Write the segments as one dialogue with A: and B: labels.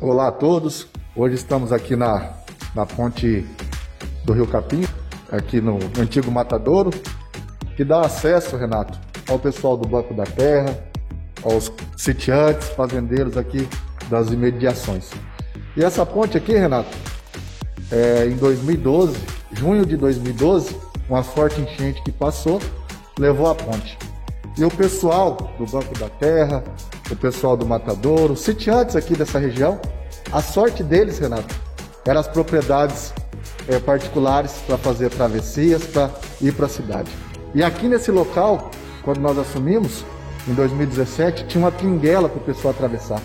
A: Olá a todos. Hoje estamos aqui na, na ponte do Rio Capim, aqui no antigo Matadouro, que dá acesso, Renato, ao pessoal do Banco da Terra, aos sitiantes, fazendeiros aqui das imediações. E essa ponte aqui, Renato, é, em 2012, junho de 2012, uma forte enchente que passou, levou a ponte. E o pessoal do Banco da Terra, o pessoal do Matadouro, sitiantes aqui dessa região, a sorte deles, Renato, eram as propriedades é, particulares para fazer travessias, para ir para a cidade. E aqui nesse local, quando nós assumimos, em 2017, tinha uma pinguela para o pessoal atravessar.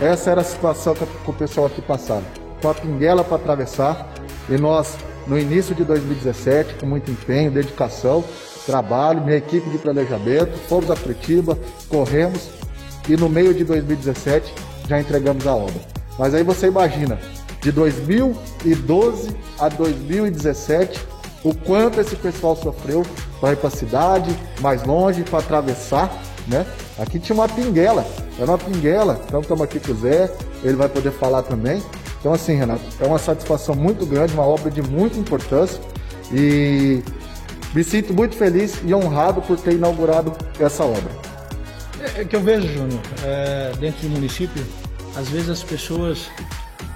A: Essa era a situação que o pessoal aqui passava. Com a pinguela para atravessar. E nós, no início de 2017, com muito empenho, dedicação, trabalho, minha equipe de planejamento, fomos a Curitiba, corremos e no meio de 2017 já entregamos a obra. Mas aí você imagina, de 2012 a 2017, o quanto esse pessoal sofreu para ir para a cidade, mais longe, para atravessar, né? Aqui tinha uma pinguela, era uma pinguela, então estamos aqui com o Zé, ele vai poder falar também. Então assim, Renato, é uma satisfação muito grande, uma obra de muita importância e me sinto muito feliz e honrado por ter inaugurado essa obra.
B: É, é que eu vejo, Júnior, é, dentro do município, às vezes as pessoas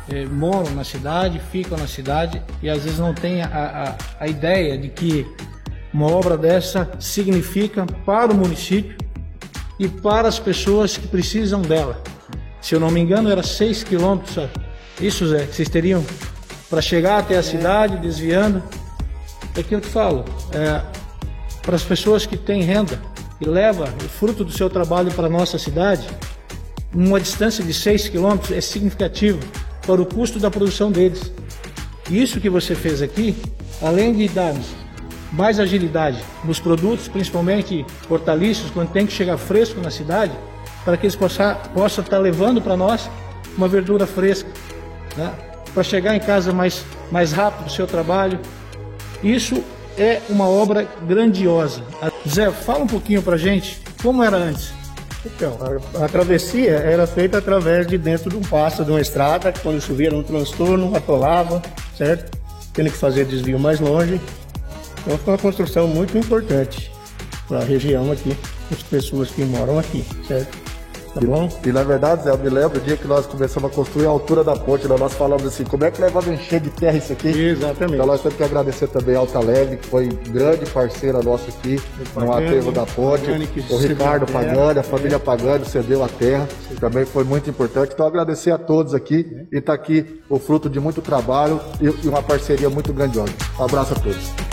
B: é, moram na cidade, ficam na cidade e às vezes não têm a, a, a ideia de que uma obra dessa significa para o município e para as pessoas que precisam dela. Se eu não me engano, era 6 quilômetros, isso Zé, que vocês teriam para chegar até a cidade, desviando. É que eu te falo, é, para as pessoas que têm renda e leva o fruto do seu trabalho para a nossa cidade, uma distância de 6 quilômetros é significativo para o custo da produção deles. Isso que você fez aqui, além de dar mais agilidade nos produtos, principalmente hortaliças, quando tem que chegar fresco na cidade, para que eles possam, possam estar levando para nós uma verdura fresca, né? para chegar em casa mais, mais rápido do seu trabalho. Isso é uma obra grandiosa. Zé, fala um pouquinho para gente como era antes.
C: Então, a, a, travessia era feita através de dentro de um passo, de uma estrada, que quando chovia era um transtorno, atolava, certo? Tendo que fazer desvio mais longe. Então foi uma construção muito importante para a região aqui, as pessoas que moram aqui, certo? Tá bom?
A: E, e, na verdade, Zé, eu me lembro o dia que nós começamos a construir a altura da ponte, né? nós falamos assim, como é que levava encher de terra isso aqui?
C: Exatamente.
A: Então nós temos que agradecer também a Alta Leve, que foi grande parceira nossa aqui no aterro da ponte. o Ricardo Pagani, a família Pagani cedeu a terra, Sim. também foi muito importante. Então agradecer a todos aqui e está aqui o fruto de muito trabalho e, e uma parceria muito grandiosa. Um abraço a todos.